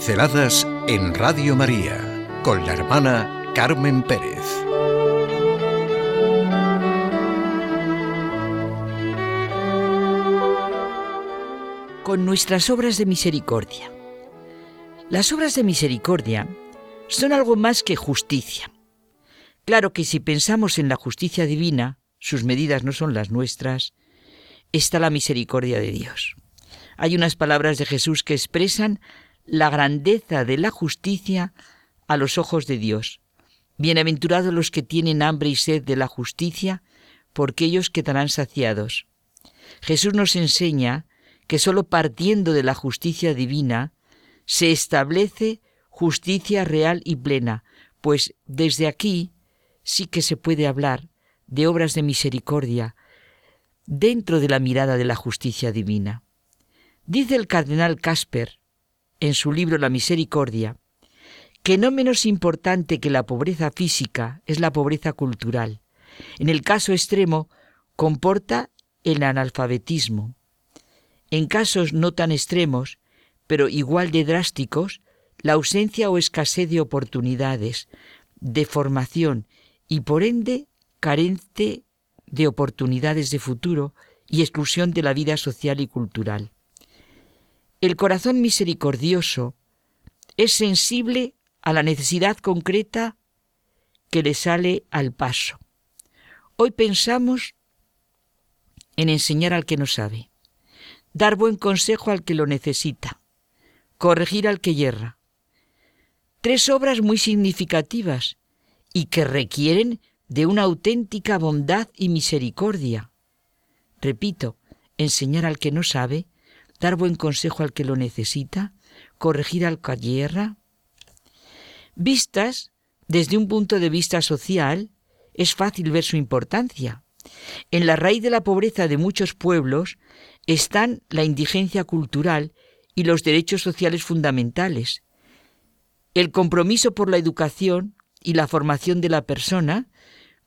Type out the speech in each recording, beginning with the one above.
Pinceladas en Radio María con la hermana Carmen Pérez. Con nuestras obras de misericordia. Las obras de misericordia son algo más que justicia. Claro que si pensamos en la justicia divina, sus medidas no son las nuestras, está la misericordia de Dios. Hay unas palabras de Jesús que expresan la grandeza de la justicia a los ojos de Dios. Bienaventurados los que tienen hambre y sed de la justicia, porque ellos quedarán saciados. Jesús nos enseña que sólo partiendo de la justicia divina se establece justicia real y plena, pues desde aquí sí que se puede hablar de obras de misericordia dentro de la mirada de la justicia divina. Dice el cardenal Casper, en su libro La Misericordia, que no menos importante que la pobreza física es la pobreza cultural. En el caso extremo, comporta el analfabetismo. En casos no tan extremos, pero igual de drásticos, la ausencia o escasez de oportunidades, de formación y por ende carente de oportunidades de futuro y exclusión de la vida social y cultural. El corazón misericordioso es sensible a la necesidad concreta que le sale al paso. Hoy pensamos en enseñar al que no sabe, dar buen consejo al que lo necesita, corregir al que yerra. Tres obras muy significativas y que requieren de una auténtica bondad y misericordia. Repito, enseñar al que no sabe, dar buen consejo al que lo necesita, corregir al que yerra. Vistas desde un punto de vista social, es fácil ver su importancia. En la raíz de la pobreza de muchos pueblos están la indigencia cultural y los derechos sociales fundamentales. El compromiso por la educación y la formación de la persona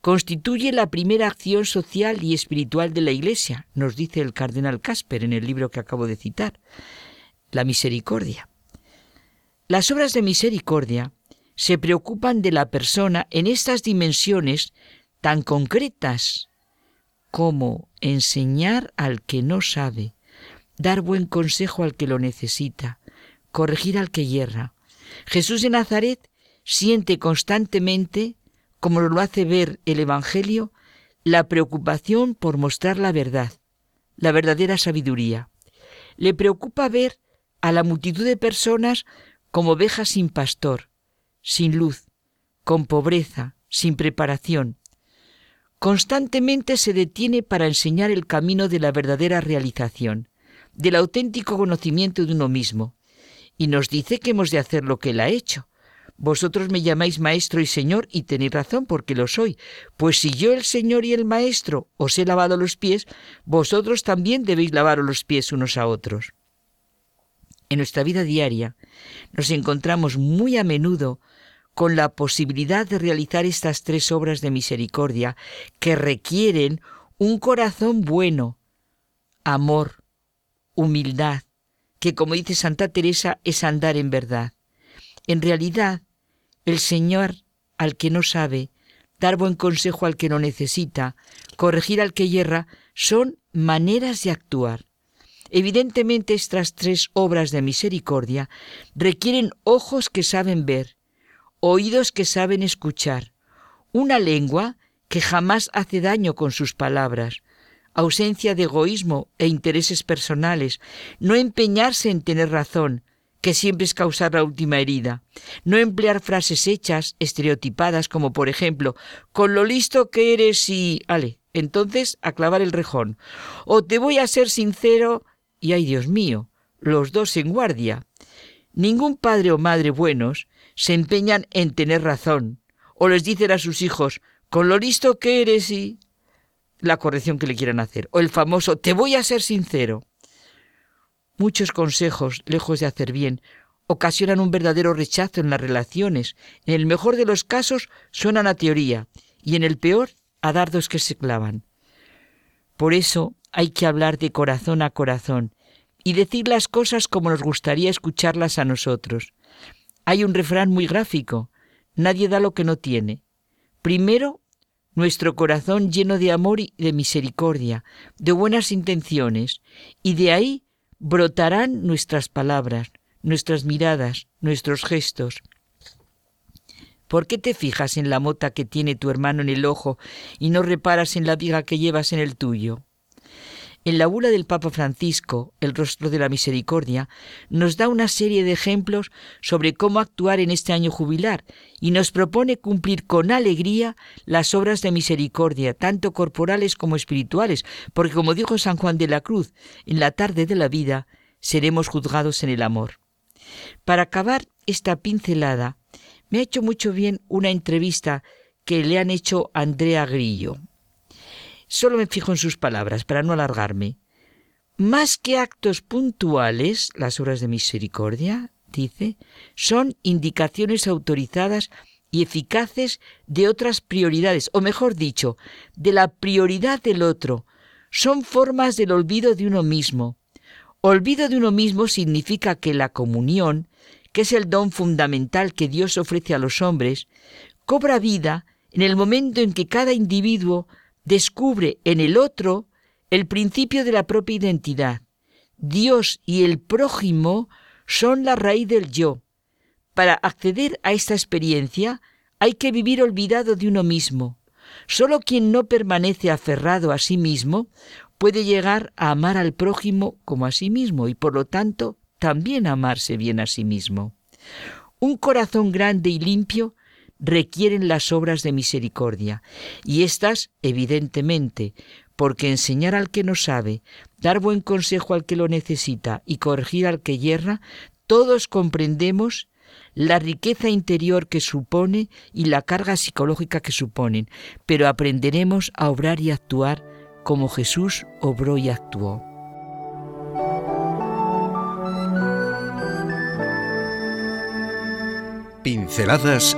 constituye la primera acción social y espiritual de la Iglesia, nos dice el cardenal Casper en el libro que acabo de citar, la misericordia. Las obras de misericordia se preocupan de la persona en estas dimensiones tan concretas como enseñar al que no sabe, dar buen consejo al que lo necesita, corregir al que yerra. Jesús de Nazaret siente constantemente como lo hace ver el Evangelio, la preocupación por mostrar la verdad, la verdadera sabiduría. Le preocupa ver a la multitud de personas como ovejas sin pastor, sin luz, con pobreza, sin preparación. Constantemente se detiene para enseñar el camino de la verdadera realización, del auténtico conocimiento de uno mismo, y nos dice que hemos de hacer lo que él ha hecho, vosotros me llamáis maestro y señor y tenéis razón porque lo soy. Pues si yo el señor y el maestro os he lavado los pies, vosotros también debéis lavaros los pies unos a otros. En nuestra vida diaria nos encontramos muy a menudo con la posibilidad de realizar estas tres obras de misericordia que requieren un corazón bueno, amor, humildad, que como dice Santa Teresa es andar en verdad. En realidad, el Señor al que no sabe, dar buen consejo al que no necesita, corregir al que yerra, son maneras de actuar. Evidentemente estas tres obras de misericordia requieren ojos que saben ver, oídos que saben escuchar, una lengua que jamás hace daño con sus palabras, ausencia de egoísmo e intereses personales, no empeñarse en tener razón, que siempre es causar la última herida. No emplear frases hechas, estereotipadas, como por ejemplo, con lo listo que eres y... Ale, entonces a clavar el rejón. O te voy a ser sincero y ay Dios mío, los dos en guardia. Ningún padre o madre buenos se empeñan en tener razón, o les dicen a sus hijos, con lo listo que eres y... la corrección que le quieran hacer. O el famoso, te voy a ser sincero. Muchos consejos, lejos de hacer bien, ocasionan un verdadero rechazo en las relaciones. En el mejor de los casos suenan a teoría y en el peor a dardos que se clavan. Por eso hay que hablar de corazón a corazón y decir las cosas como nos gustaría escucharlas a nosotros. Hay un refrán muy gráfico. Nadie da lo que no tiene. Primero, nuestro corazón lleno de amor y de misericordia, de buenas intenciones, y de ahí brotarán nuestras palabras, nuestras miradas, nuestros gestos. ¿Por qué te fijas en la mota que tiene tu hermano en el ojo y no reparas en la viga que llevas en el tuyo? En la bula del Papa Francisco, El rostro de la misericordia, nos da una serie de ejemplos sobre cómo actuar en este año jubilar y nos propone cumplir con alegría las obras de misericordia, tanto corporales como espirituales, porque como dijo San Juan de la Cruz, en la tarde de la vida seremos juzgados en el amor. Para acabar esta pincelada, me ha hecho mucho bien una entrevista que le han hecho Andrea Grillo. Solo me fijo en sus palabras para no alargarme. Más que actos puntuales, las obras de misericordia, dice, son indicaciones autorizadas y eficaces de otras prioridades, o mejor dicho, de la prioridad del otro. Son formas del olvido de uno mismo. Olvido de uno mismo significa que la comunión, que es el don fundamental que Dios ofrece a los hombres, cobra vida en el momento en que cada individuo descubre en el otro el principio de la propia identidad. Dios y el prójimo son la raíz del yo. Para acceder a esta experiencia hay que vivir olvidado de uno mismo. Solo quien no permanece aferrado a sí mismo puede llegar a amar al prójimo como a sí mismo y por lo tanto también amarse bien a sí mismo. Un corazón grande y limpio requieren las obras de misericordia, y éstas, evidentemente, porque enseñar al que no sabe, dar buen consejo al que lo necesita y corregir al que yerra, todos comprendemos la riqueza interior que supone y la carga psicológica que suponen, pero aprenderemos a obrar y actuar como Jesús obró y actuó. Pinceladas